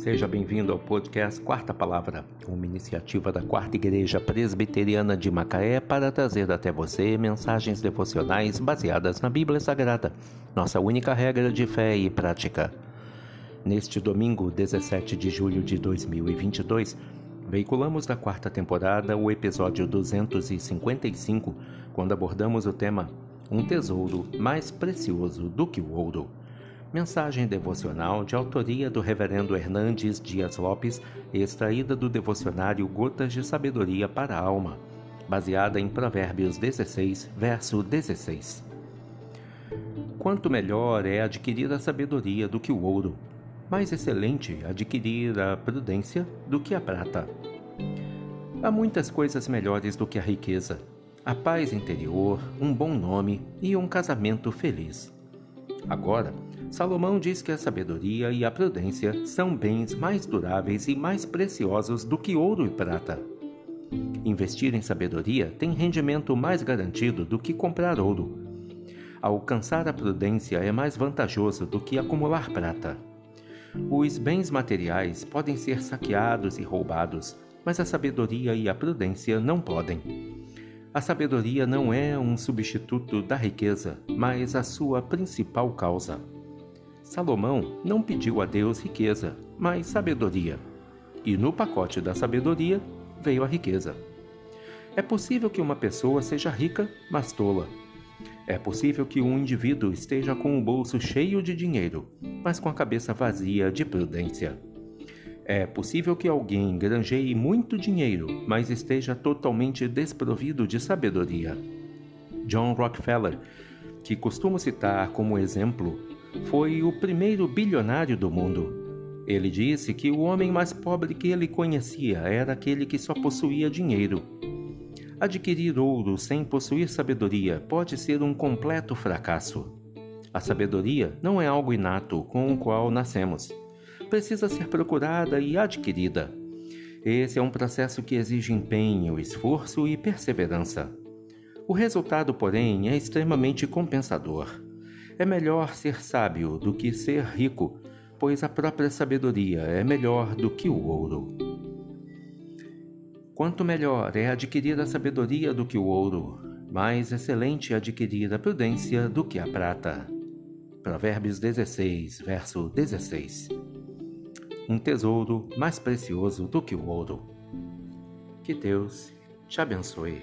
Seja bem-vindo ao podcast Quarta Palavra, uma iniciativa da Quarta Igreja Presbiteriana de Macaé para trazer até você mensagens devocionais baseadas na Bíblia Sagrada, nossa única regra de fé e prática. Neste domingo, 17 de julho de 2022, veiculamos da quarta temporada o episódio 255, quando abordamos o tema Um tesouro mais precioso do que o ouro. Mensagem devocional de autoria do Reverendo Hernandes Dias Lopes, extraída do devocionário Gotas de Sabedoria para a Alma, baseada em Provérbios 16, verso 16. Quanto melhor é adquirir a sabedoria do que o ouro, mais excelente adquirir a prudência do que a prata. Há muitas coisas melhores do que a riqueza, a paz interior, um bom nome e um casamento feliz. Agora, Salomão diz que a sabedoria e a prudência são bens mais duráveis e mais preciosos do que ouro e prata. Investir em sabedoria tem rendimento mais garantido do que comprar ouro. Alcançar a prudência é mais vantajoso do que acumular prata. Os bens materiais podem ser saqueados e roubados, mas a sabedoria e a prudência não podem. A sabedoria não é um substituto da riqueza, mas a sua principal causa. Salomão não pediu a Deus riqueza, mas sabedoria. E no pacote da sabedoria veio a riqueza. É possível que uma pessoa seja rica, mas tola. É possível que um indivíduo esteja com o bolso cheio de dinheiro, mas com a cabeça vazia de prudência. É possível que alguém granjeie muito dinheiro, mas esteja totalmente desprovido de sabedoria. John Rockefeller, que costumo citar como exemplo foi o primeiro bilionário do mundo. Ele disse que o homem mais pobre que ele conhecia era aquele que só possuía dinheiro. Adquirir ouro sem possuir sabedoria pode ser um completo fracasso. A sabedoria não é algo inato com o qual nascemos. Precisa ser procurada e adquirida. Esse é um processo que exige empenho, esforço e perseverança. O resultado, porém, é extremamente compensador. É melhor ser sábio do que ser rico, pois a própria sabedoria é melhor do que o ouro. Quanto melhor é adquirir a sabedoria do que o ouro, mais excelente é adquirir a prudência do que a prata. Provérbios 16, verso 16. Um tesouro mais precioso do que o ouro. Que Deus te abençoe.